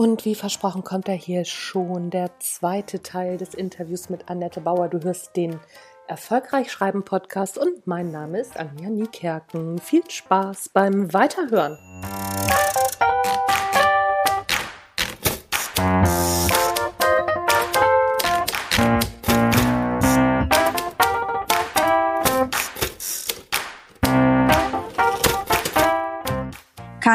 Und wie versprochen kommt da hier schon der zweite Teil des Interviews mit Annette Bauer. Du hörst den Erfolgreich Schreiben Podcast und mein Name ist Anja Niekerken. Viel Spaß beim Weiterhören.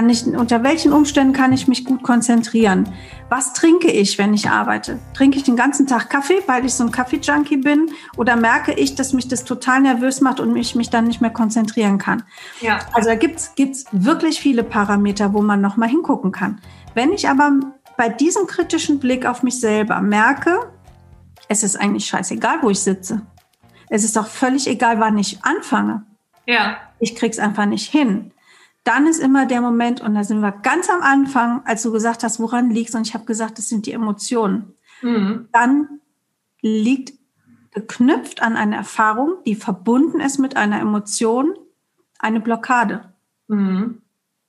Kann ich, unter welchen Umständen kann ich mich gut konzentrieren? Was trinke ich, wenn ich arbeite? Trinke ich den ganzen Tag Kaffee, weil ich so ein Kaffee-Junkie bin? Oder merke ich, dass mich das total nervös macht und ich mich dann nicht mehr konzentrieren kann? Ja. Also da gibt's gibt's wirklich viele Parameter, wo man nochmal hingucken kann. Wenn ich aber bei diesem kritischen Blick auf mich selber merke, es ist eigentlich scheißegal, wo ich sitze. Es ist auch völlig egal, wann ich anfange. Ja. Ich krieg's einfach nicht hin dann ist immer der Moment, und da sind wir ganz am Anfang, als du gesagt hast, woran liegst, und ich habe gesagt, das sind die Emotionen. Mhm. Dann liegt geknüpft an eine Erfahrung, die verbunden ist mit einer Emotion, eine Blockade. Mhm.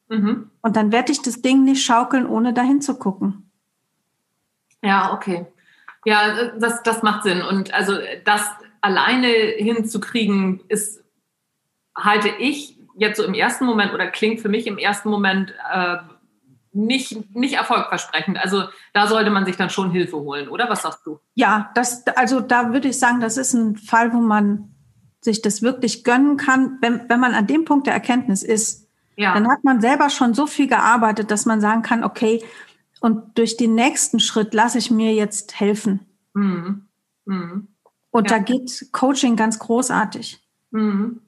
Mhm. Und dann werde ich das Ding nicht schaukeln, ohne dahin zu gucken. Ja, okay. Ja, das, das macht Sinn. Und also das alleine hinzukriegen, ist, halte ich jetzt so im ersten Moment oder klingt für mich im ersten Moment äh, nicht, nicht erfolgversprechend. Also da sollte man sich dann schon Hilfe holen, oder? Was sagst du? Ja, das, also da würde ich sagen, das ist ein Fall, wo man sich das wirklich gönnen kann, wenn, wenn man an dem Punkt der Erkenntnis ist. Ja. Dann hat man selber schon so viel gearbeitet, dass man sagen kann, okay, und durch den nächsten Schritt lasse ich mir jetzt helfen. Mhm. Mhm. Und ja. da geht Coaching ganz großartig. Mhm.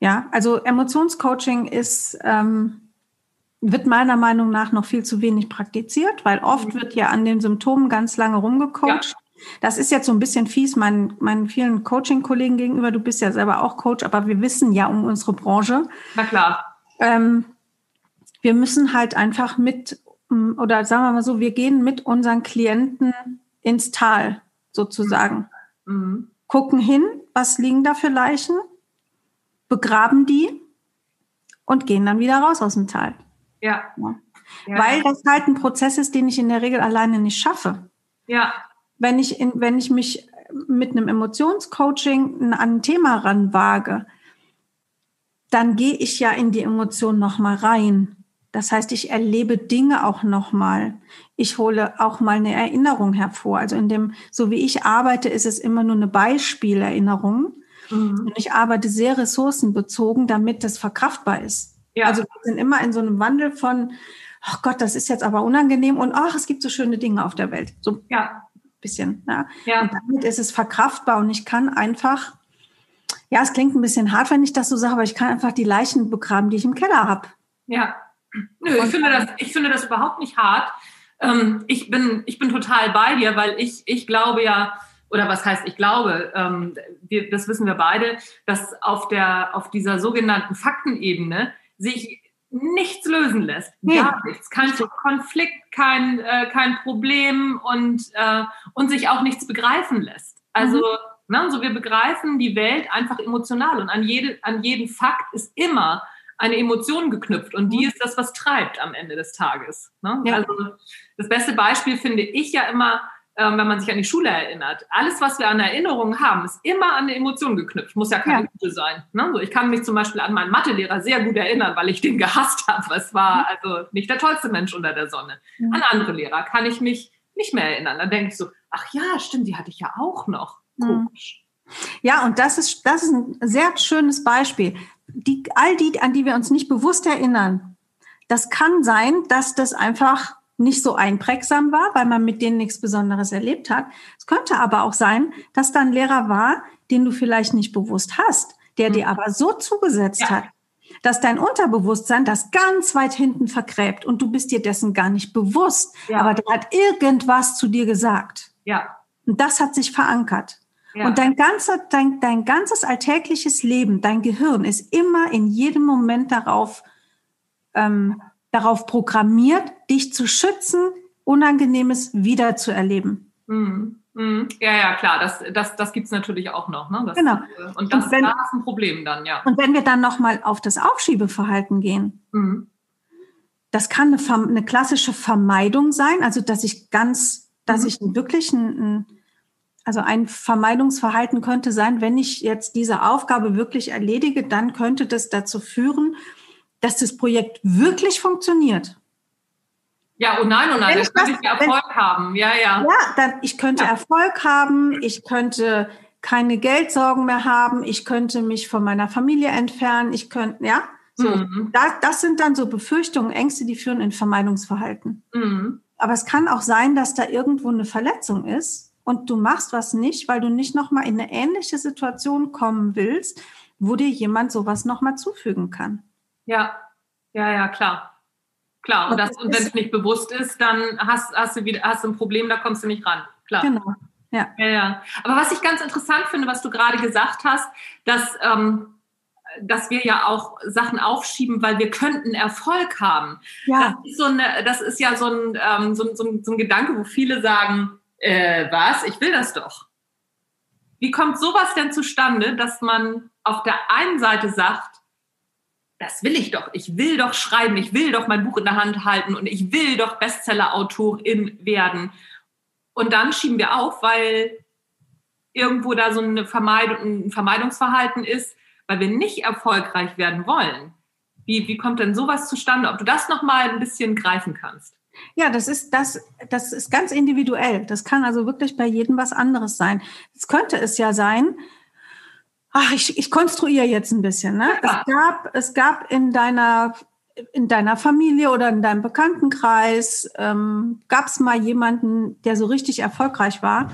Ja, also Emotionscoaching ist, ähm, wird meiner Meinung nach noch viel zu wenig praktiziert, weil oft mhm. wird ja an den Symptomen ganz lange rumgecoacht. Ja. Das ist jetzt so ein bisschen fies meinen, meinen vielen Coaching-Kollegen gegenüber. Du bist ja selber auch Coach, aber wir wissen ja um unsere Branche. Na klar. Ähm, wir müssen halt einfach mit, mm, oder sagen wir mal so, wir gehen mit unseren Klienten ins Tal sozusagen. Mhm. Gucken hin, was liegen da für Leichen? Begraben die und gehen dann wieder raus aus dem Tal. Ja. ja. Weil das halt ein Prozess ist, den ich in der Regel alleine nicht schaffe. Ja. Wenn ich, in, wenn ich mich mit einem Emotionscoaching an ein Thema ranwage, dann gehe ich ja in die Emotion nochmal rein. Das heißt, ich erlebe Dinge auch nochmal. Ich hole auch mal eine Erinnerung hervor. Also in dem, so wie ich arbeite, ist es immer nur eine Beispielerinnerung. Mhm. Und ich arbeite sehr ressourcenbezogen, damit das verkraftbar ist. Ja. Also wir sind immer in so einem Wandel von, ach Gott, das ist jetzt aber unangenehm und ach, es gibt so schöne Dinge auf der Welt. So ja. bisschen. Ja. ja. Und damit ist es verkraftbar und ich kann einfach, ja, es klingt ein bisschen hart, wenn ich das so sage, aber ich kann einfach die Leichen begraben, die ich im Keller habe. Ja. Nö, ich finde, das, ich finde das überhaupt nicht hart. Ähm, ich, bin, ich bin total bei dir, weil ich, ich glaube ja, oder was heißt, ich glaube, ähm, wir, das wissen wir beide, dass auf, der, auf dieser sogenannten Faktenebene sich nichts lösen lässt. Gar nichts. Kein Konflikt, kein, äh, kein Problem und, äh, und sich auch nichts begreifen lässt. Also, mhm. ne, so wir begreifen die Welt einfach emotional und an, jede, an jeden Fakt ist immer eine Emotion geknüpft und die mhm. ist das, was treibt am Ende des Tages. Ne? Ja. Also das beste Beispiel finde ich ja immer, ähm, wenn man sich an die Schule erinnert. Alles, was wir an Erinnerungen haben, ist immer an eine Emotion geknüpft. Muss ja keine ja. gute sein. Ne? So, ich kann mich zum Beispiel an meinen Mathelehrer sehr gut erinnern, weil ich den gehasst habe. Es war mhm. also nicht der tollste Mensch unter der Sonne. Mhm. An andere Lehrer kann ich mich nicht mehr erinnern. Dann denke ich so, ach ja, stimmt, die hatte ich ja auch noch. Mhm. Komisch. Ja, und das ist, das ist ein sehr schönes Beispiel. Die, all die, an die wir uns nicht bewusst erinnern, das kann sein, dass das einfach nicht so einprägsam war, weil man mit denen nichts Besonderes erlebt hat. Es könnte aber auch sein, dass da ein Lehrer war, den du vielleicht nicht bewusst hast, der mhm. dir aber so zugesetzt ja. hat, dass dein Unterbewusstsein das ganz weit hinten vergräbt und du bist dir dessen gar nicht bewusst. Ja. Aber der hat irgendwas zu dir gesagt. Ja. Und das hat sich verankert. Ja. Und dein, ganzer, dein, dein ganzes alltägliches Leben, dein Gehirn ist immer in jedem Moment darauf ähm, darauf programmiert, dich zu schützen, Unangenehmes wiederzuerleben. Mhm. Mhm. Ja, ja, klar, das, das, das gibt es natürlich auch noch. Ne? Das, genau. Äh, und das, und wenn, das ist ein Problem dann, ja. Und wenn wir dann nochmal auf das Aufschiebeverhalten gehen, mhm. das kann eine, eine, klassische Vermeidung sein, also dass ich ganz, dass mhm. ich wirklich ein, ein, also ein Vermeidungsverhalten könnte sein, wenn ich jetzt diese Aufgabe wirklich erledige, dann könnte das dazu führen, dass das Projekt wirklich funktioniert. Ja, oh nein, oh nein, dann könnte ich Erfolg wenn, haben. Ja, ja. Ja, dann, ich könnte ja. Erfolg haben, ich könnte keine Geldsorgen mehr haben, ich könnte mich von meiner Familie entfernen, ich könnte, ja. So, mhm. das, das sind dann so Befürchtungen, Ängste, die führen in Vermeidungsverhalten. Mhm. Aber es kann auch sein, dass da irgendwo eine Verletzung ist und du machst was nicht, weil du nicht nochmal in eine ähnliche Situation kommen willst, wo dir jemand sowas nochmal zufügen kann. Ja, ja, ja, klar. Klar, und, und wenn es nicht bewusst ist, dann hast, hast, du wieder, hast du ein Problem, da kommst du nicht ran. Klar. Genau. Ja. ja, ja. Aber was ich ganz interessant finde, was du gerade gesagt hast, dass, ähm, dass wir ja auch Sachen aufschieben, weil wir könnten Erfolg haben. Ja. Das ist, so eine, das ist ja so ein, ähm, so, so, so ein Gedanke, wo viele sagen, äh, was, ich will das doch. Wie kommt sowas denn zustande, dass man auf der einen Seite sagt, das will ich doch. Ich will doch schreiben, ich will doch mein Buch in der Hand halten und ich will doch Bestseller-Autorin werden. Und dann schieben wir auf, weil irgendwo da so eine Vermeidung, ein Vermeidungsverhalten ist, weil wir nicht erfolgreich werden wollen. Wie, wie kommt denn sowas zustande? Ob du das nochmal ein bisschen greifen kannst? Ja, das ist, das, das ist ganz individuell. Das kann also wirklich bei jedem was anderes sein. Es könnte es ja sein, ach, ich, ich konstruiere jetzt ein bisschen. Ne? Ja. Es, gab, es gab in deiner, in deiner Familie oder in deinem Bekanntenkreis, ähm, gab es mal jemanden, der so richtig erfolgreich war.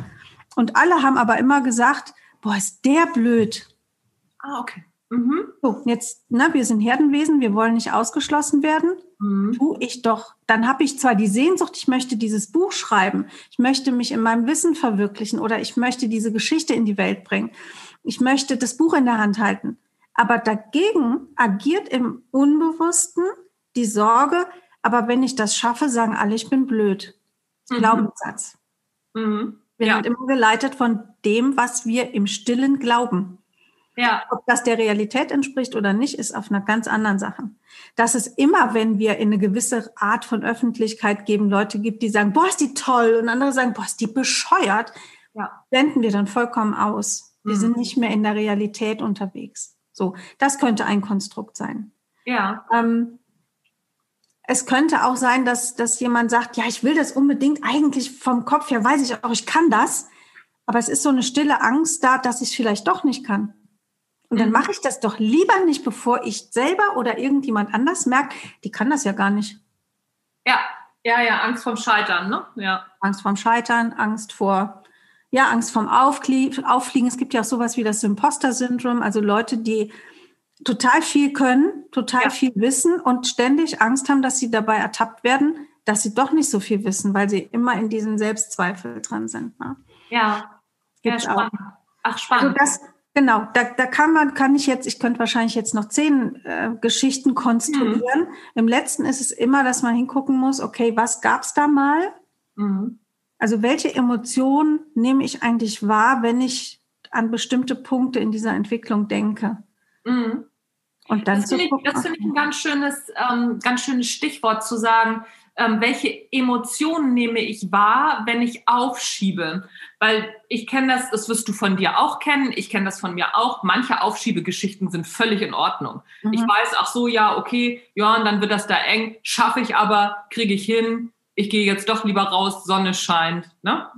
Und alle haben aber immer gesagt, boah, ist der blöd. Ah, okay. Mhm. So, jetzt, ne, wir sind Herdenwesen, wir wollen nicht ausgeschlossen werden. Mhm. Tu ich doch. Dann habe ich zwar die Sehnsucht, ich möchte dieses Buch schreiben, ich möchte mich in meinem Wissen verwirklichen oder ich möchte diese Geschichte in die Welt bringen ich möchte das Buch in der Hand halten. Aber dagegen agiert im Unbewussten die Sorge, aber wenn ich das schaffe, sagen alle, ich bin blöd. Mhm. Glaubenssatz. Mhm. Wir ja. sind immer geleitet von dem, was wir im Stillen glauben. Ja. Ob das der Realität entspricht oder nicht, ist auf einer ganz anderen Sache. Dass es immer, wenn wir in eine gewisse Art von Öffentlichkeit geben, Leute gibt, die sagen, boah, ist die toll, und andere sagen, boah, ist die bescheuert, ja. blenden wir dann vollkommen aus. Wir mhm. sind nicht mehr in der Realität unterwegs. So, das könnte ein Konstrukt sein. Ja. Ähm, es könnte auch sein, dass, dass jemand sagt, ja, ich will das unbedingt, eigentlich vom Kopf her weiß ich auch, ich kann das, aber es ist so eine stille Angst da, dass ich es vielleicht doch nicht kann. Und dann mhm. mache ich das doch lieber nicht, bevor ich selber oder irgendjemand anders merkt, die kann das ja gar nicht. Ja, ja, ja, Angst vorm Scheitern, ne? Ja. Angst vorm Scheitern, Angst vor ja, Angst vom Auffliegen. Es gibt ja auch sowas wie das Imposter-Syndrom, also Leute, die total viel können, total ja. viel wissen und ständig Angst haben, dass sie dabei ertappt werden, dass sie doch nicht so viel wissen, weil sie immer in diesen Selbstzweifel dran sind. Ne? Ja, Gibt's ja, spannend. Auch. Ach, spannend. Also das, genau, da, da kann man, kann ich jetzt, ich könnte wahrscheinlich jetzt noch zehn äh, Geschichten konstruieren. Mhm. Im letzten ist es immer, dass man hingucken muss, okay, was gab's da mal? Mhm. Also welche Emotionen nehme ich eigentlich wahr, wenn ich an bestimmte Punkte in dieser Entwicklung denke? Mhm. Und dann das finde ich, das find ich ein ganz schönes, ähm, ganz schönes Stichwort zu sagen, ähm, welche Emotionen nehme ich wahr, wenn ich aufschiebe? Weil ich kenne das, das wirst du von dir auch kennen, ich kenne das von mir auch. Manche Aufschiebegeschichten sind völlig in Ordnung. Mhm. Ich weiß, ach so, ja, okay, ja, und dann wird das da eng, schaffe ich aber, kriege ich hin, ich gehe jetzt doch lieber raus, Sonne scheint. Ne?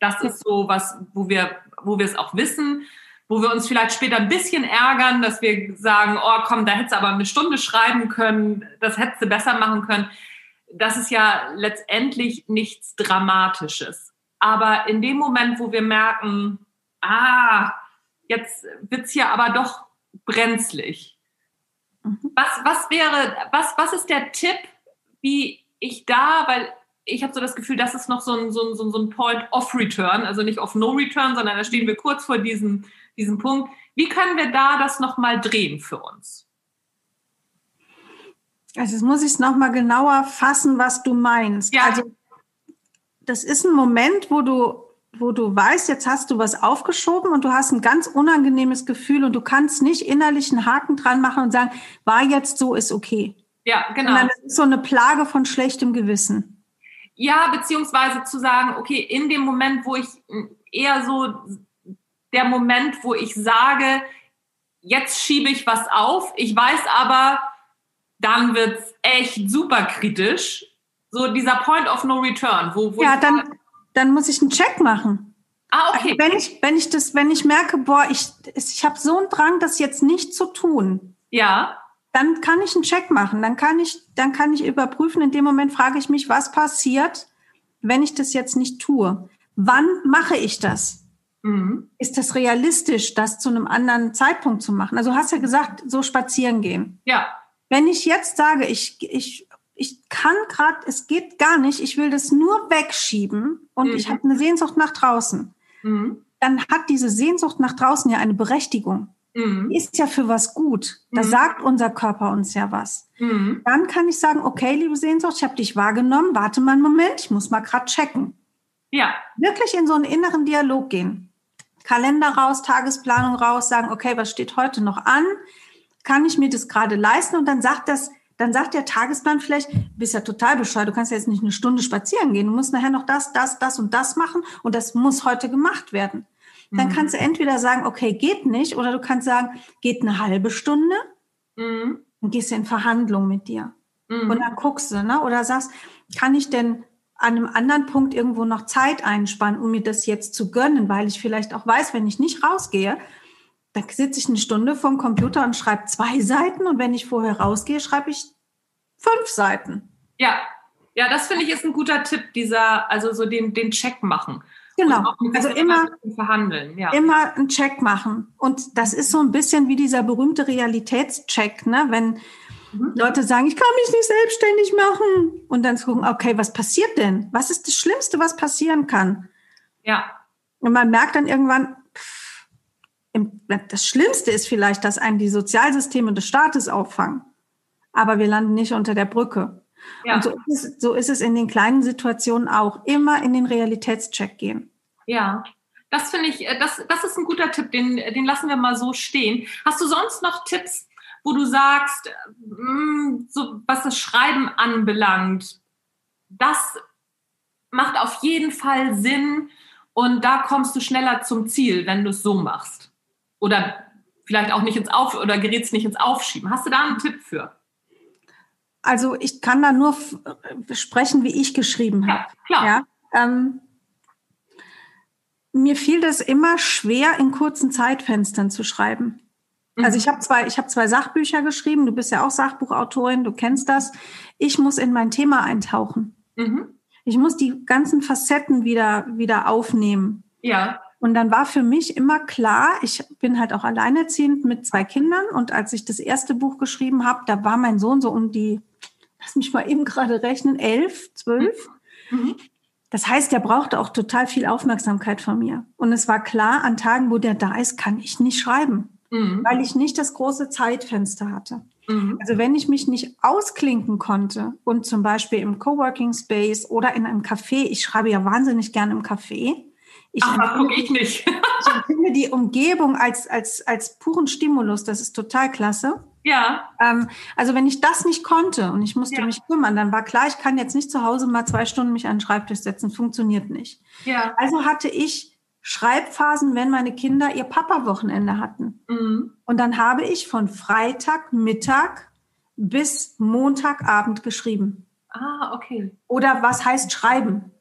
Das ist so was, wo wir, wo wir es auch wissen, wo wir uns vielleicht später ein bisschen ärgern, dass wir sagen, oh komm, da hättest du aber eine Stunde schreiben können, das hättest du besser machen können. Das ist ja letztendlich nichts Dramatisches. Aber in dem Moment, wo wir merken, ah, jetzt wird's hier aber doch brenzlig. Mhm. Was, was wäre, was, was ist der Tipp, wie ich da, weil ich habe so das Gefühl, das ist noch so ein, so ein, so ein Point of Return, also nicht of No Return, sondern da stehen wir kurz vor diesem, diesem Punkt. Wie können wir da das nochmal drehen für uns? Also jetzt muss ich es nochmal genauer fassen, was du meinst. Ja. Also das ist ein Moment, wo du, wo du weißt, jetzt hast du was aufgeschoben und du hast ein ganz unangenehmes Gefühl und du kannst nicht innerlich einen Haken dran machen und sagen, war jetzt so, ist okay. Ja, genau. Sondern es ist so eine Plage von schlechtem Gewissen. Ja, beziehungsweise zu sagen, okay, in dem Moment, wo ich eher so der Moment, wo ich sage, jetzt schiebe ich was auf, ich weiß aber, dann wird es echt super kritisch. So dieser Point of No Return, wo, wo ja, dann, dann muss ich einen Check machen. Ah, okay. Also wenn ich, wenn ich das, wenn ich merke, boah, ich, ich habe so einen Drang, das jetzt nicht zu tun. Ja. Dann kann ich einen Check machen. Dann kann ich, dann kann ich überprüfen. In dem Moment frage ich mich, was passiert, wenn ich das jetzt nicht tue? Wann mache ich das? Mhm. Ist das realistisch, das zu einem anderen Zeitpunkt zu machen? Also du hast ja gesagt, so spazieren gehen. Ja. Wenn ich jetzt sage, ich, ich, ich kann gerade, es geht gar nicht, ich will das nur wegschieben und mhm. ich habe eine Sehnsucht nach draußen, mhm. dann hat diese Sehnsucht nach draußen ja eine Berechtigung. Mhm. Ist ja für was gut. Da mhm. sagt unser Körper uns ja was. Mhm. Dann kann ich sagen, okay, liebe Sehnsucht, ich habe dich wahrgenommen, warte mal einen Moment, ich muss mal gerade checken. Ja. Wirklich in so einen inneren Dialog gehen. Kalender raus, Tagesplanung raus, sagen, okay, was steht heute noch an? Kann ich mir das gerade leisten? Und dann sagt das, dann sagt der Tagesplan vielleicht, du bist ja total bescheuert, du kannst ja jetzt nicht eine Stunde spazieren gehen, du musst nachher noch das, das, das und das machen und das muss heute gemacht werden. Dann mhm. kannst du entweder sagen, okay, geht nicht, oder du kannst sagen, geht eine halbe Stunde mhm. und gehst in Verhandlung mit dir. Mhm. Und dann guckst du, ne? oder sagst, kann ich denn an einem anderen Punkt irgendwo noch Zeit einsparen, um mir das jetzt zu gönnen, weil ich vielleicht auch weiß, wenn ich nicht rausgehe, da sitze ich eine Stunde vorm Computer und schreibe zwei Seiten und wenn ich vorher rausgehe, schreibe ich fünf Seiten. Ja, ja, das finde ich ist ein guter Tipp, dieser, also so den, den Check machen. Genau, also immer verhandeln, ja. immer einen Check machen. Und das ist so ein bisschen wie dieser berühmte Realitätscheck, ne? Wenn mhm. Leute sagen, ich kann mich nicht selbstständig machen und dann zu gucken, okay, was passiert denn? Was ist das Schlimmste, was passieren kann? Ja. Und man merkt dann irgendwann, pff, das Schlimmste ist vielleicht, dass einen die Sozialsysteme des Staates auffangen. Aber wir landen nicht unter der Brücke. Ja. Und so ist, es, so ist es in den kleinen Situationen auch. Immer in den Realitätscheck gehen. Ja. Das finde ich, äh, das, das ist ein guter Tipp, den, den lassen wir mal so stehen. Hast du sonst noch Tipps, wo du sagst, mm, so, was das Schreiben anbelangt, das macht auf jeden Fall Sinn und da kommst du schneller zum Ziel, wenn du es so machst? Oder vielleicht auch nicht ins Auf oder gerätst nicht ins Aufschieben. Hast du da einen Tipp für? Also ich kann da nur sprechen, wie ich geschrieben habe. Ja, klar. Ja, ähm, mir fiel das immer schwer, in kurzen Zeitfenstern zu schreiben. Mhm. Also ich habe zwei, ich habe zwei Sachbücher geschrieben. Du bist ja auch Sachbuchautorin, du kennst das. Ich muss in mein Thema eintauchen. Mhm. Ich muss die ganzen Facetten wieder wieder aufnehmen. Ja. Und dann war für mich immer klar, ich bin halt auch alleinerziehend mit zwei Kindern und als ich das erste Buch geschrieben habe, da war mein Sohn so um die lass mich mal eben gerade rechnen, elf, zwölf. Mhm. Das heißt, der brauchte auch total viel Aufmerksamkeit von mir. Und es war klar, an Tagen, wo der da ist, kann ich nicht schreiben, mhm. weil ich nicht das große Zeitfenster hatte. Mhm. Also wenn ich mich nicht ausklinken konnte und zum Beispiel im Coworking Space oder in einem Café, ich schreibe ja wahnsinnig gerne im Café. Ich Ach, empfinde, ich nicht. ich empfinde die Umgebung als, als, als puren Stimulus. Das ist total klasse. Ja. Ähm, also wenn ich das nicht konnte und ich musste ja. mich kümmern, dann war klar, ich kann jetzt nicht zu Hause mal zwei Stunden mich an den Schreibtisch setzen, funktioniert nicht. Ja. Also hatte ich Schreibphasen, wenn meine Kinder ihr Papa-Wochenende hatten. Mhm. Und dann habe ich von Freitag Mittag bis Montagabend geschrieben. Ah, okay. Oder was heißt schreiben?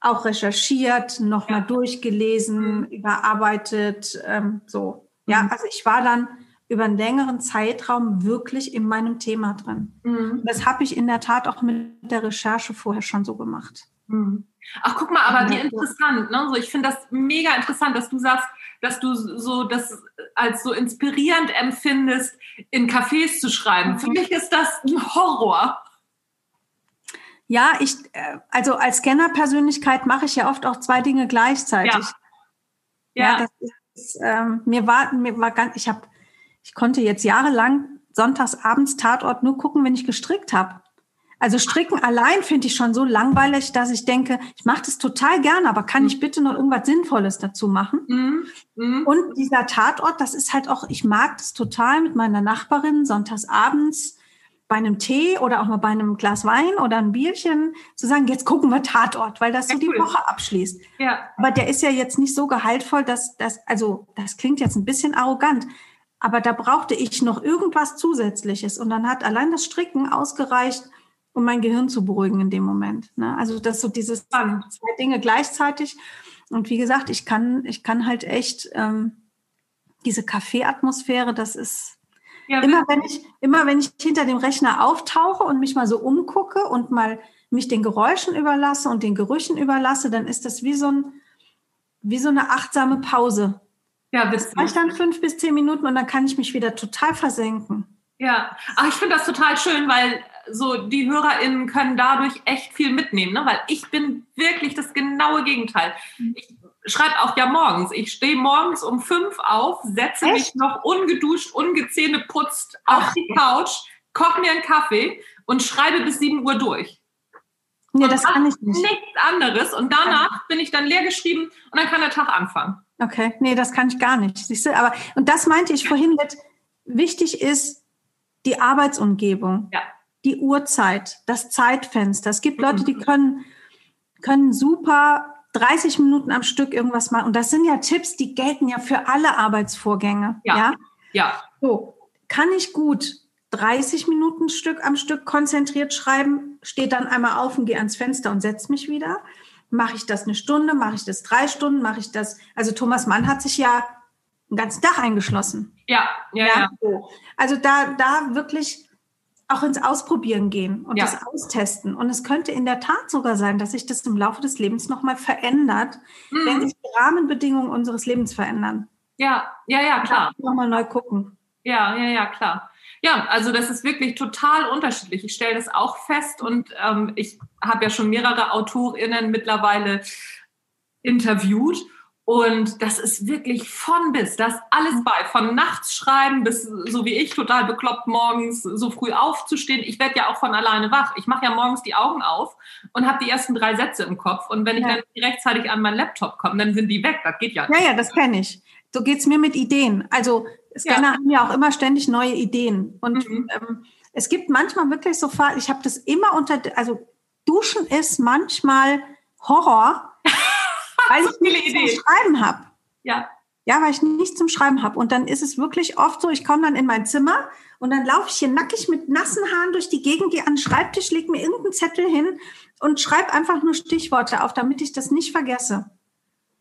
Auch recherchiert, nochmal ja. durchgelesen, mhm. überarbeitet, ähm, so. Ja, mhm. also ich war dann über einen längeren Zeitraum wirklich in meinem Thema drin. Mhm. Das habe ich in der Tat auch mit der Recherche vorher schon so gemacht. Mhm. Ach, guck mal, aber wie interessant. Ne? So, ich finde das mega interessant, dass du sagst, dass du so das als so inspirierend empfindest, in Cafés zu schreiben. Für mhm. mich ist das ein Horror. Ja, ich, äh, also als Scanner-Persönlichkeit mache ich ja oft auch zwei Dinge gleichzeitig. Ja. ja. ja das ist, ähm, mir war, mir war ganz, ich habe ich konnte jetzt jahrelang sonntags abends Tatort nur gucken, wenn ich gestrickt habe. Also stricken allein finde ich schon so langweilig, dass ich denke, ich mache das total gerne, aber kann ich bitte noch irgendwas Sinnvolles dazu machen? Mhm. Mhm. Und dieser Tatort, das ist halt auch, ich mag das total mit meiner Nachbarin sonntags abends bei einem Tee oder auch mal bei einem Glas Wein oder ein Bierchen zu sagen, jetzt gucken wir Tatort, weil das so die Woche abschließt. Ja. Aber der ist ja jetzt nicht so gehaltvoll, dass das, also das klingt jetzt ein bisschen arrogant, aber da brauchte ich noch irgendwas Zusätzliches und dann hat allein das Stricken ausgereicht, um mein Gehirn zu beruhigen in dem Moment. Ne? Also das so dieses zwei Dinge gleichzeitig. Und wie gesagt, ich kann, ich kann halt echt ähm, diese Kaffeeatmosphäre, das ist ja, immer wenn ich, immer wenn ich hinter dem Rechner auftauche und mich mal so umgucke und mal mich den Geräuschen überlasse und den Gerüchen überlasse, dann ist das wie so ein, wie so eine achtsame Pause. Ja, das reicht dann fünf bis zehn Minuten und dann kann ich mich wieder total versenken. Ja, Ach, ich finde das total schön, weil so die HörerInnen können dadurch echt viel mitnehmen, ne? weil ich bin wirklich das genaue Gegenteil. Mhm. Ich schreibe auch ja morgens. Ich stehe morgens um fünf auf, setze echt? mich noch ungeduscht, ungezähne putzt auf die Couch, koche mir einen Kaffee und schreibe bis sieben Uhr durch. Nee, das kann ich nicht. Nichts anderes. Und danach bin ich dann leer geschrieben und dann kann der Tag anfangen. Okay, nee, das kann ich gar nicht. Siehst du, aber, und das meinte ich vorhin mit, wichtig ist die Arbeitsumgebung, ja. die Uhrzeit, das Zeitfenster. Es gibt Leute, die mhm. können, können super 30 Minuten am Stück irgendwas machen. Und das sind ja Tipps, die gelten ja für alle Arbeitsvorgänge. Ja. Ja. ja. So, kann ich gut 30 Minuten Stück am Stück konzentriert schreiben, stehe dann einmal auf und gehe ans Fenster und setze mich wieder. Mache ich das eine Stunde, mache ich das drei Stunden, mache ich das. Also Thomas Mann hat sich ja einen ganzen Tag eingeschlossen. Ja, ja, ja. ja. Also da, da wirklich auch ins Ausprobieren gehen und ja. das austesten. Und es könnte in der Tat sogar sein, dass sich das im Laufe des Lebens nochmal verändert, mhm. wenn sich die Rahmenbedingungen unseres Lebens verändern. Ja, ja, ja, klar. Nochmal neu gucken. Ja, ja, ja, klar. Ja, also das ist wirklich total unterschiedlich. Ich stelle das auch fest und ähm, ich habe ja schon mehrere AutorInnen mittlerweile interviewt und das ist wirklich von bis, das alles mhm. bei, von nachts schreiben bis so wie ich, total bekloppt morgens so früh aufzustehen. Ich werde ja auch von alleine wach. Ich mache ja morgens die Augen auf und habe die ersten drei Sätze im Kopf. Und wenn ich ja. dann rechtzeitig an meinen Laptop komme, dann sind die weg. Das geht ja nicht. Ja, ja, das kenne ich. So geht's mir mit Ideen. Also Scanner ja. haben ja auch immer ständig neue Ideen. Und mhm. ähm, es gibt manchmal wirklich so ich habe das immer unter, also Duschen ist manchmal Horror weil ich nichts Ideen. zum Schreiben habe. Ja. Ja, weil ich nichts zum Schreiben habe. Und dann ist es wirklich oft so, ich komme dann in mein Zimmer und dann laufe ich hier nackig mit nassen Haaren durch die Gegend, gehe an den Schreibtisch, lege mir irgendeinen Zettel hin und schreibe einfach nur Stichworte auf, damit ich das nicht vergesse.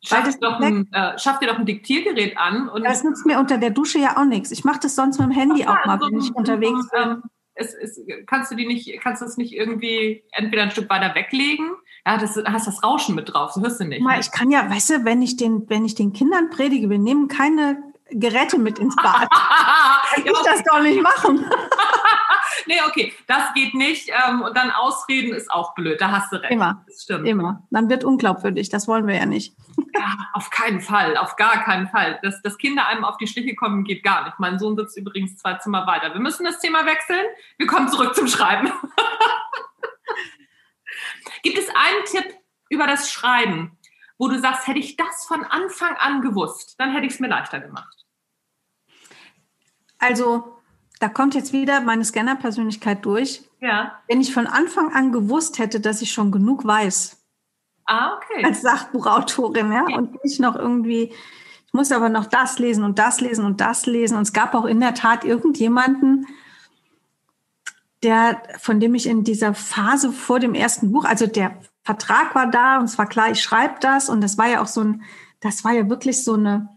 Schaff, das doch ein, äh, schaff dir doch ein Diktiergerät an. Und das nutzt mir unter der Dusche ja auch nichts. Ich mache das sonst mit dem Handy Ach, auch mal, wenn ich unterwegs bin. Ähm, es, es, kannst du die nicht, kannst du es nicht irgendwie entweder ein Stück weiter weglegen ja, das, hast das Rauschen mit drauf, so hörst du nicht. Mal, ne? ich kann ja, weißt du, wenn ich den, wenn ich den Kindern predige, wir nehmen keine Geräte mit ins Bad. kann ich das doch nicht machen. nee, okay, das geht nicht. Ähm, und dann Ausreden ist auch blöd, da hast du recht. Immer. Das stimmt. Immer. Dann wird unglaubwürdig, das wollen wir ja nicht. Ja, auf keinen Fall, auf gar keinen Fall. Dass, dass Kinder einem auf die Schliche kommen, geht gar nicht. Mein Sohn sitzt übrigens zwei Zimmer weiter. Wir müssen das Thema wechseln. Wir kommen zurück zum Schreiben. Gibt es einen Tipp über das Schreiben, wo du sagst, hätte ich das von Anfang an gewusst, dann hätte ich es mir leichter gemacht? Also, da kommt jetzt wieder meine Scanner-Persönlichkeit durch. Ja. Wenn ich von Anfang an gewusst hätte, dass ich schon genug weiß. Ah, okay. Als Sachbuchautorin, ja. ja. Und nicht noch irgendwie, ich muss aber noch das lesen und das lesen und das lesen. Und es gab auch in der Tat irgendjemanden, der, von dem ich in dieser Phase vor dem ersten Buch, also der Vertrag war da und es war klar, ich schreibe das und das war ja auch so ein, das war ja wirklich so eine,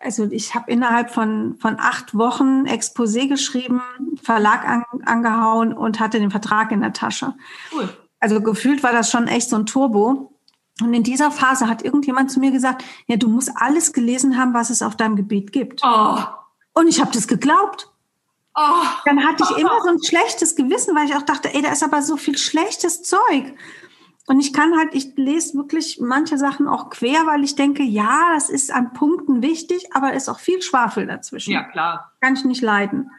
also ich habe innerhalb von, von acht Wochen Exposé geschrieben, Verlag an, angehauen und hatte den Vertrag in der Tasche. Cool. Also gefühlt war das schon echt so ein Turbo. Und in dieser Phase hat irgendjemand zu mir gesagt, ja, du musst alles gelesen haben, was es auf deinem Gebiet gibt. Oh. Und ich habe das geglaubt. Oh. Dann hatte ich immer so ein schlechtes Gewissen, weil ich auch dachte, ey, da ist aber so viel schlechtes Zeug. Und ich kann halt, ich lese wirklich manche Sachen auch quer, weil ich denke, ja, das ist an Punkten wichtig, aber ist auch viel Schwafel dazwischen. Ja, klar. Kann ich nicht leiden.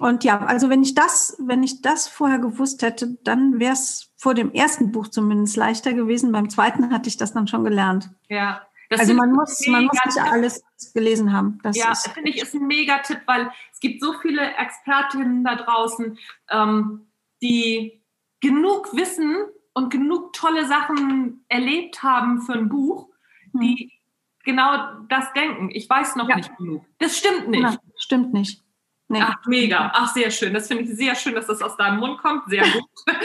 Und ja, also wenn ich das, wenn ich das vorher gewusst hätte, dann wäre es vor dem ersten Buch zumindest leichter gewesen. Beim zweiten hatte ich das dann schon gelernt. Ja, also man muss, man muss nicht alles gelesen haben. Das ja, finde ich, ist ein Megatipp, weil es gibt so viele Expertinnen da draußen, ähm, die genug wissen und genug tolle Sachen erlebt haben für ein Buch, die hm. genau das denken. Ich weiß noch ja. nicht genug. Das stimmt nicht. Ja, stimmt nicht. Nee. Ach, mega. Ach, sehr schön. Das finde ich sehr schön, dass das aus deinem Mund kommt. Sehr gut.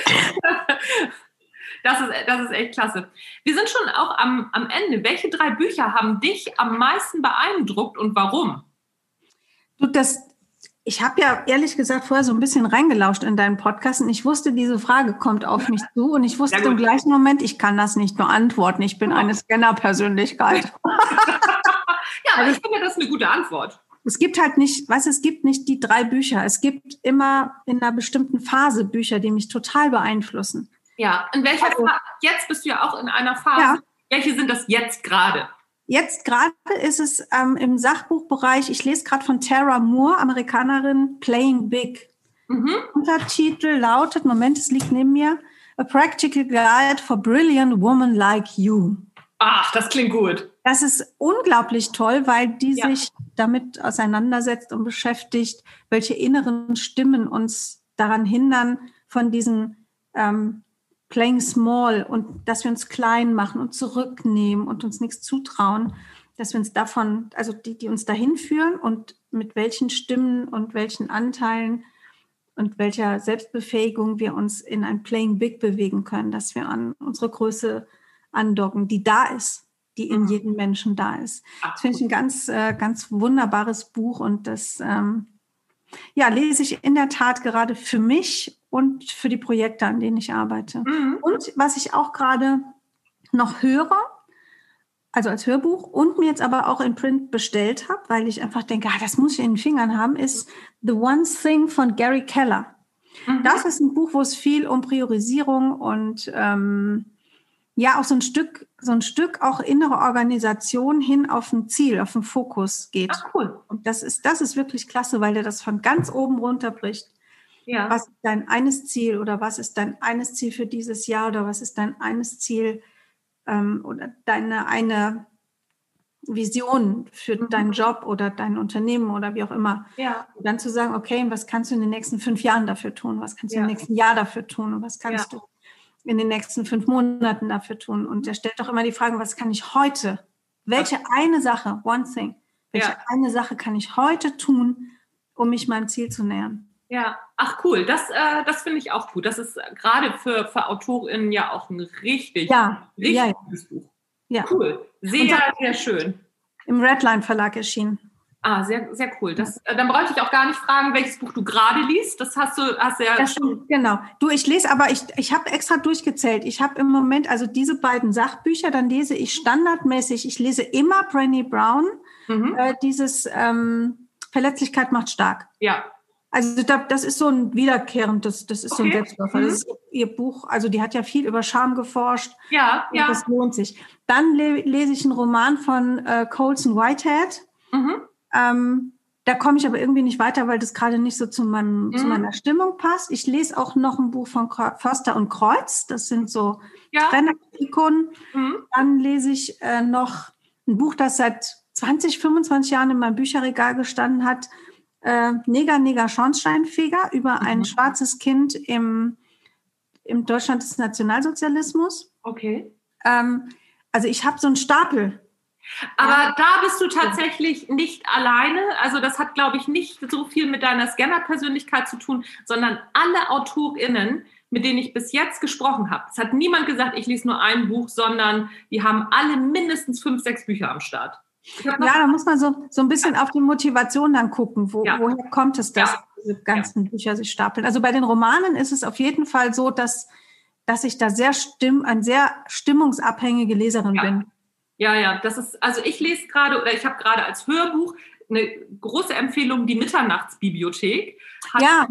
das, ist, das ist echt klasse. Wir sind schon auch am, am Ende. Welche drei Bücher haben dich am meisten beeindruckt und warum? Du, das, ich habe ja ehrlich gesagt vorher so ein bisschen reingelauscht in deinen Podcast und ich wusste, diese Frage kommt auf mich zu und ich wusste im gleichen Moment, ich kann das nicht nur antworten. Ich bin eine Scanner-Persönlichkeit. ja, aber also, ich finde, das ist eine gute Antwort. Es gibt halt nicht, was es gibt nicht die drei Bücher. Es gibt immer in einer bestimmten Phase Bücher, die mich total beeinflussen. Ja, in welcher also, Phase? Jetzt bist du ja auch in einer Phase. Ja. Welche sind das jetzt gerade? Jetzt gerade ist es ähm, im Sachbuchbereich, ich lese gerade von Tara Moore, Amerikanerin, Playing Big. Mhm. Untertitel lautet, Moment, es liegt neben mir, A Practical Guide for Brilliant Women Like You. Ach, das klingt gut. Das ist unglaublich toll, weil die ja. sich damit auseinandersetzt und beschäftigt, welche inneren Stimmen uns daran hindern, von diesen ähm, playing small und dass wir uns klein machen und zurücknehmen und uns nichts zutrauen, dass wir uns davon, also die, die uns dahin führen und mit welchen Stimmen und welchen Anteilen und welcher Selbstbefähigung wir uns in ein Playing Big bewegen können, dass wir an unsere Größe andocken, die da ist, die in mhm. jedem Menschen da ist. Das finde ich ein ganz, äh, ganz wunderbares Buch und das ähm, ja, lese ich in der Tat gerade für mich und für die Projekte, an denen ich arbeite. Mhm. Und was ich auch gerade noch höre, also als Hörbuch und mir jetzt aber auch in Print bestellt habe, weil ich einfach denke, ah, das muss ich in den Fingern haben, ist The One Thing von Gary Keller. Mhm. Das ist ein Buch, wo es viel um Priorisierung und ähm, ja auch so ein Stück, so ein Stück auch innere Organisation hin auf ein Ziel, auf einen Fokus geht. Ach cool. Und das ist, das ist wirklich klasse, weil der das von ganz oben runterbricht. Ja. Was ist dein eines Ziel oder was ist dein eines Ziel für dieses Jahr oder was ist dein eines Ziel ähm, oder deine eine Vision für mhm. deinen Job oder dein Unternehmen oder wie auch immer. Ja. Und dann zu sagen, okay, was kannst du in den nächsten fünf Jahren dafür tun? Was kannst du ja. im nächsten Jahr dafür tun? Und was kannst ja. du in den nächsten fünf Monaten dafür tun? Und er stellt doch immer die Frage, was kann ich heute? Welche eine Sache, one thing, welche eine Sache kann ich heute tun, um mich meinem Ziel zu nähern? Ja, ach cool, das, äh, das finde ich auch gut. Das ist gerade für, für AutorInnen ja auch ein richtig, ja, richtig ja, ja. gutes Buch. Ja. Cool, sehr, sehr schön. Im Redline Verlag erschienen. Ah, sehr, sehr cool. Das, äh, dann brauche ich auch gar nicht fragen, welches Buch du gerade liest. Das hast du, hast ja das schon. Genau. Du, ich lese, aber ich, ich habe extra durchgezählt. Ich habe im Moment also diese beiden Sachbücher, dann lese ich standardmäßig, ich lese immer Brené Brown, mhm. äh, dieses ähm, Verletzlichkeit macht stark. Ja. Also da, das ist so ein wiederkehrendes, das ist okay. so ein Selbstläufer. Das mhm. ist ihr Buch, also die hat ja viel über Scham geforscht. Ja, ja. Das lohnt sich. Dann le lese ich einen Roman von äh, Colson Whitehead. Mhm. Ähm, da komme ich aber irgendwie nicht weiter, weil das gerade nicht so zu, meinem, mhm. zu meiner Stimmung passt. Ich lese auch noch ein Buch von Förster und Kreuz. Das sind so ja. Trenner-Ikonen. Mhm. Dann lese ich äh, noch ein Buch, das seit 20, 25 Jahren in meinem Bücherregal gestanden hat äh, Neger, Neger, Schornsteinfeger über mhm. ein schwarzes Kind im, im Deutschland des Nationalsozialismus. Okay. Ähm, also ich habe so einen Stapel. Aber ja. da bist du tatsächlich nicht alleine. Also das hat, glaube ich, nicht so viel mit deiner Scanner-Persönlichkeit zu tun, sondern alle AutorInnen, mit denen ich bis jetzt gesprochen habe. Es hat niemand gesagt, ich lese nur ein Buch, sondern die haben alle mindestens fünf, sechs Bücher am Start. Ja, da muss man so, so ein bisschen ja. auf die Motivation dann gucken. Wo, ja. Woher kommt es, dass ja. diese ganzen Bücher sich stapeln? Also bei den Romanen ist es auf jeden Fall so, dass, dass ich da sehr stimm, eine sehr stimmungsabhängige Leserin bin. Ja, ja, das ist, also ich lese gerade oder ich habe gerade als Hörbuch eine große Empfehlung, die Mitternachtsbibliothek. Hat ja,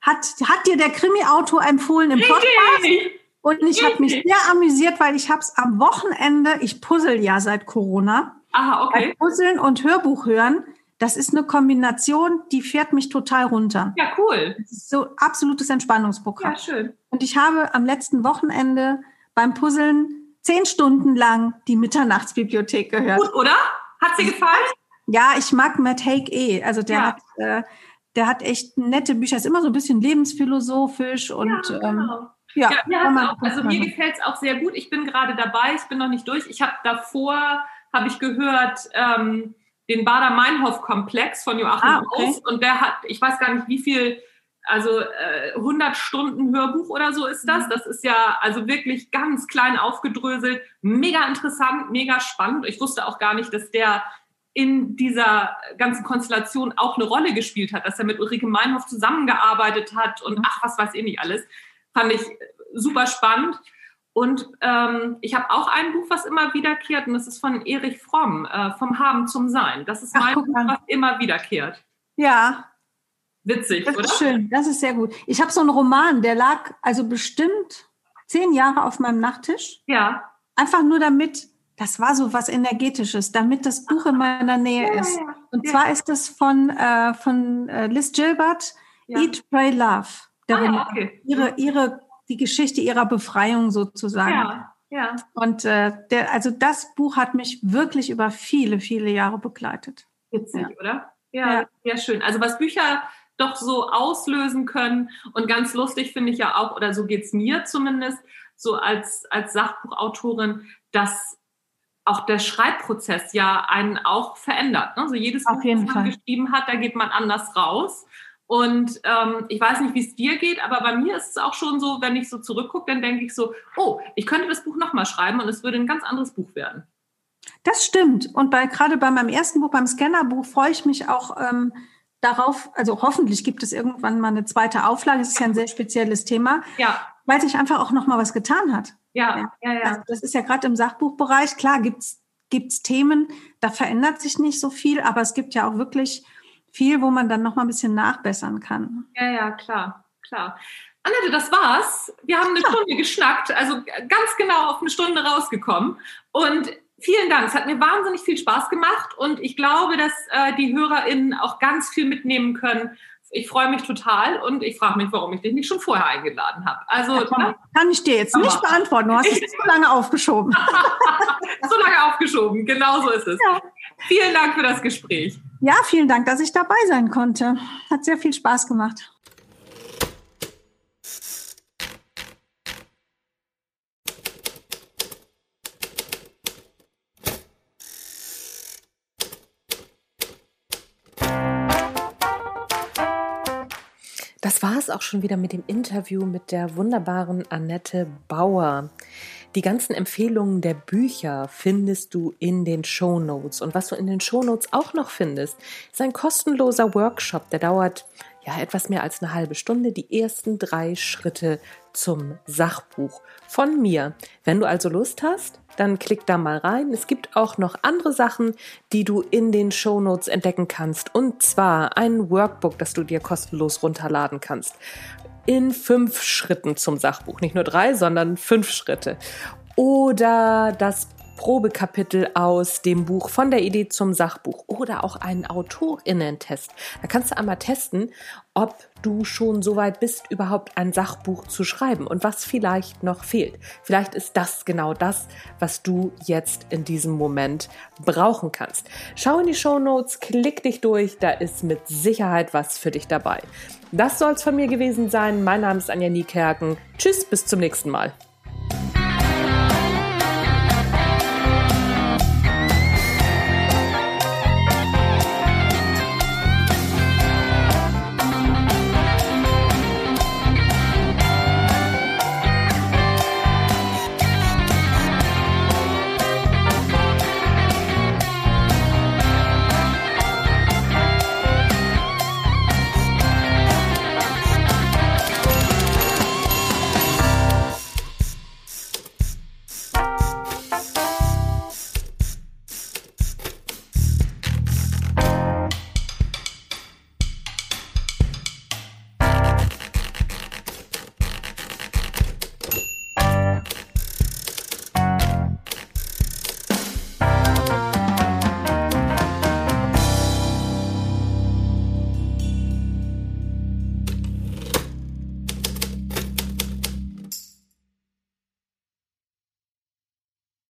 hat, hat dir der Krimi-Autor empfohlen im Podcast? Und ich habe mich sehr amüsiert, weil ich habe es am Wochenende, ich puzzle ja seit Corona, Aha, okay. Puzzeln und Hörbuch hören, das ist eine Kombination, die fährt mich total runter. Ja, cool. Das ist so absolutes Entspannungsprogramm. Ja, schön. Und ich habe am letzten Wochenende beim Puzzeln zehn Stunden lang die Mitternachtsbibliothek gehört. Gut, oder? Hat sie gefallen? Ja, ich mag Matt Haig eh. Also der ja. hat, äh, der hat echt nette Bücher. Ist immer so ein bisschen lebensphilosophisch und ja, ähm, genau. ähm, ja, ja mir auch, also mir gefällt es auch sehr gut. Ich bin gerade dabei, ich bin noch nicht durch. Ich habe davor, habe ich gehört, ähm, den Bader-Meinhof-Komplex von Joachim ah, okay. Aus. Und der hat, ich weiß gar nicht, wie viel, also äh, 100 Stunden Hörbuch oder so ist das. Mhm. Das ist ja also wirklich ganz klein aufgedröselt. Mega interessant, mega spannend. Ich wusste auch gar nicht, dass der in dieser ganzen Konstellation auch eine Rolle gespielt hat, dass er mit Ulrike Meinhof zusammengearbeitet hat und mhm. ach, was weiß ich nicht alles. Fand ich super spannend. Und ähm, ich habe auch ein Buch, was immer wiederkehrt, und das ist von Erich Fromm, äh, Vom Haben zum Sein. Das ist mein Ach, Buch, was immer wiederkehrt. Ja. Witzig, das oder? Das ist schön, das ist sehr gut. Ich habe so einen Roman, der lag also bestimmt zehn Jahre auf meinem Nachttisch. Ja. Einfach nur damit, das war so was Energetisches, damit das Buch in meiner Nähe ja, ist. Und ja. zwar ist es von, äh, von äh, Liz Gilbert, Eat, Pray, Love. Ah, okay. ihre, ihre die Geschichte ihrer Befreiung sozusagen. Ja, ja. Und äh, der, also das Buch hat mich wirklich über viele, viele Jahre begleitet. Witzig, ja. oder? Ja, ja, sehr schön. Also was Bücher doch so auslösen können und ganz lustig finde ich ja auch, oder so geht es mir zumindest, so als, als Sachbuchautorin, dass auch der Schreibprozess ja einen auch verändert. Ne? Also jedes Buch, das man Fall. geschrieben hat, da geht man anders raus. Und ähm, ich weiß nicht, wie es dir geht, aber bei mir ist es auch schon so, wenn ich so zurückgucke, dann denke ich so, oh, ich könnte das Buch nochmal schreiben und es würde ein ganz anderes Buch werden. Das stimmt. Und bei, gerade bei meinem ersten Buch, beim Scannerbuch, freue ich mich auch ähm, darauf, also hoffentlich gibt es irgendwann mal eine zweite Auflage. Das ist ja ein sehr spezielles Thema. Ja. Weil sich einfach auch nochmal was getan hat. Ja, ja, ja. Also das ist ja gerade im Sachbuchbereich, klar, gibt's gibt's Themen, da verändert sich nicht so viel, aber es gibt ja auch wirklich viel, wo man dann noch mal ein bisschen nachbessern kann. Ja, ja, klar, klar. Annette, das war's. Wir haben eine ja. Stunde geschnackt, also ganz genau auf eine Stunde rausgekommen. Und vielen Dank. Es hat mir wahnsinnig viel Spaß gemacht und ich glaube, dass äh, die HörerInnen auch ganz viel mitnehmen können. Ich freue mich total und ich frage mich, warum ich dich nicht schon vorher eingeladen habe. Also ja, komm, ne? kann ich dir jetzt nicht beantworten. Du hast es so lange aufgeschoben. so lange aufgeschoben, genau so ist es. Ja. Vielen Dank für das Gespräch. Ja, vielen Dank, dass ich dabei sein konnte. Hat sehr viel Spaß gemacht. Das war es auch schon wieder mit dem Interview mit der wunderbaren Annette Bauer. Die ganzen Empfehlungen der Bücher findest du in den Show Notes. Und was du in den Show Notes auch noch findest, ist ein kostenloser Workshop, der dauert ja etwas mehr als eine halbe Stunde. Die ersten drei Schritte zum Sachbuch von mir. Wenn du also Lust hast, dann klick da mal rein. Es gibt auch noch andere Sachen, die du in den Show Notes entdecken kannst. Und zwar ein Workbook, das du dir kostenlos runterladen kannst in fünf Schritten zum Sachbuch. Nicht nur drei, sondern fünf Schritte. Oder das Probekapitel aus dem Buch von der Idee zum Sachbuch oder auch einen Autorinnen-Test. Da kannst du einmal testen, ob du schon so weit bist, überhaupt ein Sachbuch zu schreiben und was vielleicht noch fehlt. Vielleicht ist das genau das, was du jetzt in diesem Moment brauchen kannst. Schau in die Show Notes, klick dich durch, da ist mit Sicherheit was für dich dabei. Das soll es von mir gewesen sein. Mein Name ist Anja Niekerken. Tschüss, bis zum nächsten Mal.